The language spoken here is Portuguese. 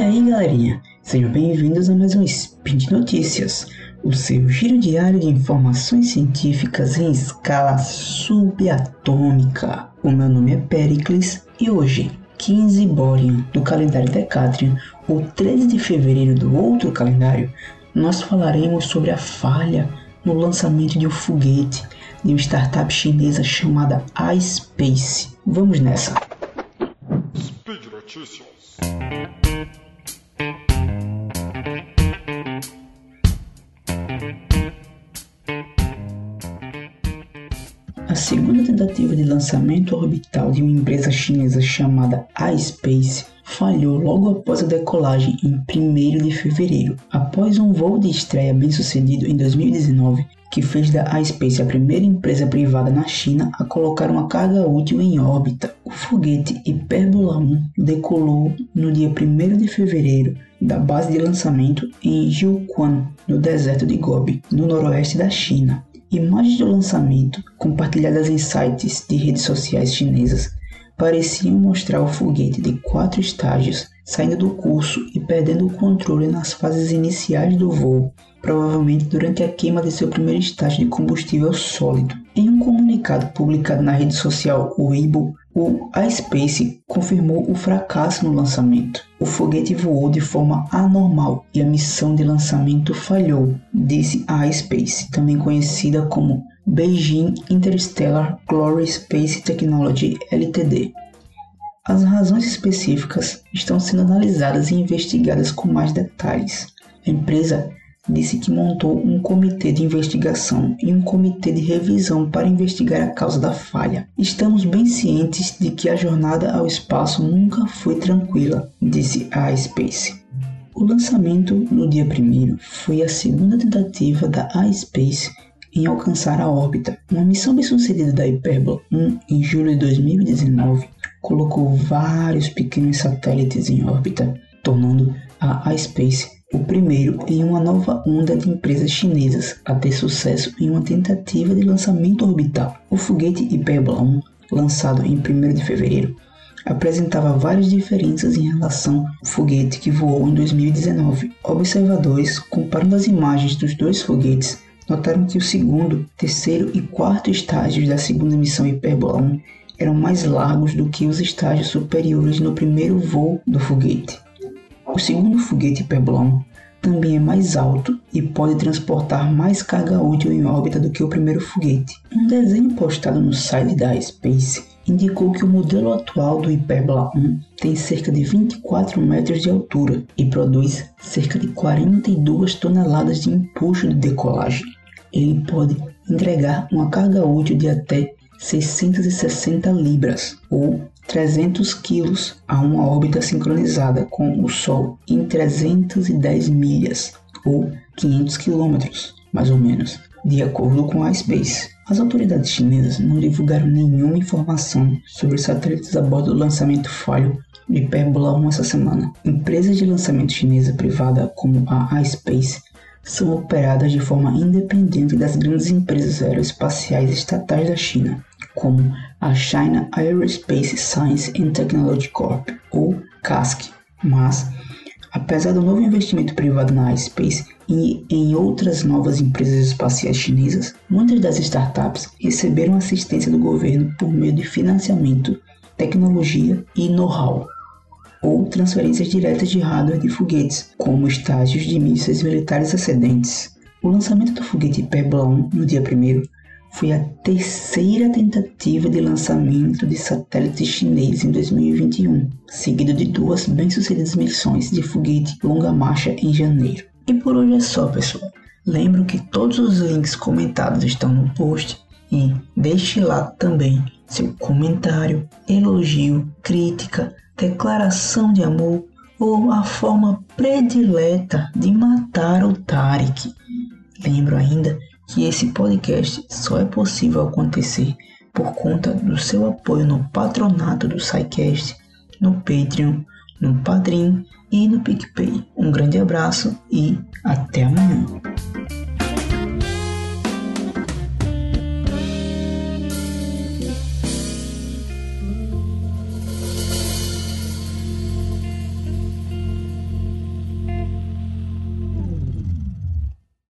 aí galerinha, sejam bem-vindos a mais um Speed Notícias, o seu giro diário de informações científicas em escala subatômica. O meu nome é Pericles e hoje, 15 Borean do calendário Decatrian, ou 13 de fevereiro do outro calendário, nós falaremos sobre a falha no lançamento de um foguete de uma startup chinesa chamada iSpace. Vamos nessa! Speed Notícias. A segunda tentativa de lançamento orbital de uma empresa chinesa chamada iSpace falhou logo após a decolagem em 1 de fevereiro. Após um voo de estreia bem sucedido em 2019, que fez da iSpace a primeira empresa privada na China a colocar uma carga útil em órbita. O foguete Hyperbola 1 decolou no dia 1 de fevereiro da base de lançamento em Jiuquan, no deserto de Gobi, no noroeste da China. Imagens do lançamento, compartilhadas em sites de redes sociais chinesas, pareciam mostrar o foguete de quatro estágios saindo do curso e perdendo o controle nas fases iniciais do voo, provavelmente durante a queima de seu primeiro estágio de combustível sólido. Em um comunicado publicado na rede social Weibo, o iSpace confirmou o fracasso no lançamento. O foguete voou de forma anormal e a missão de lançamento falhou, disse a iSpace, também conhecida como Beijing Interstellar Glory Space Technology Ltd. As razões específicas estão sendo analisadas e investigadas com mais detalhes. A empresa disse que montou um comitê de investigação e um comitê de revisão para investigar a causa da falha. Estamos bem cientes de que a jornada ao espaço nunca foi tranquila, disse a Space. O lançamento no dia 1 foi a segunda tentativa da iSpace em alcançar a órbita. Uma missão bem-sucedida da Hyperbola 1 em julho de 2019 colocou vários pequenos satélites em órbita, tornando a iSpace o primeiro em uma nova onda de empresas chinesas a ter sucesso em uma tentativa de lançamento orbital. O foguete Hyperbola 1, lançado em 1 de fevereiro, apresentava várias diferenças em relação ao foguete que voou em 2019. Observadores, comparando as imagens dos dois foguetes, notaram que o segundo, terceiro e quarto estágios da segunda missão Hyperbola 1 eram mais largos do que os estágios superiores no primeiro voo do foguete. O segundo foguete Perblon também é mais alto e pode transportar mais carga útil em órbita do que o primeiro foguete. Um desenho postado no site da Space indicou que o modelo atual do Hyperbla 1 tem cerca de 24 metros de altura e produz cerca de 42 toneladas de empuxo de decolagem. Ele pode entregar uma carga útil de até 660 libras ou 300 quilos a uma órbita sincronizada com o Sol em 310 milhas ou 500 quilômetros, mais ou menos, de acordo com a Space. As autoridades chinesas não divulgaram nenhuma informação sobre satélites a bordo do lançamento falho de Hyperbola 1 essa semana. Empresas de lançamento chinesa privada como a iSpace são operadas de forma independente das grandes empresas aeroespaciais estatais da China como a China Aerospace Science and Technology Corp, ou CASC, mas, apesar do novo investimento privado na iSpace e em outras novas empresas espaciais chinesas, muitas das startups receberam assistência do governo por meio de financiamento, tecnologia e know-how, ou transferências diretas de hardware de foguetes, como estágios de mísseis militares excedentes. O lançamento do foguete Pebble 1 no dia 1 foi a terceira tentativa de lançamento de satélite chinês em 2021, seguido de duas bem-sucedidas missões de foguete longa marcha em janeiro. E por hoje é só, pessoal. Lembro que todos os links comentados estão no post e deixe lá também seu comentário, elogio, crítica, declaração de amor ou a forma predileta de matar o Tarek. Lembro ainda que esse podcast só é possível acontecer por conta do seu apoio no patronato do SciCast, no Patreon, no Padrim e no PicPay. Um grande abraço e até amanhã.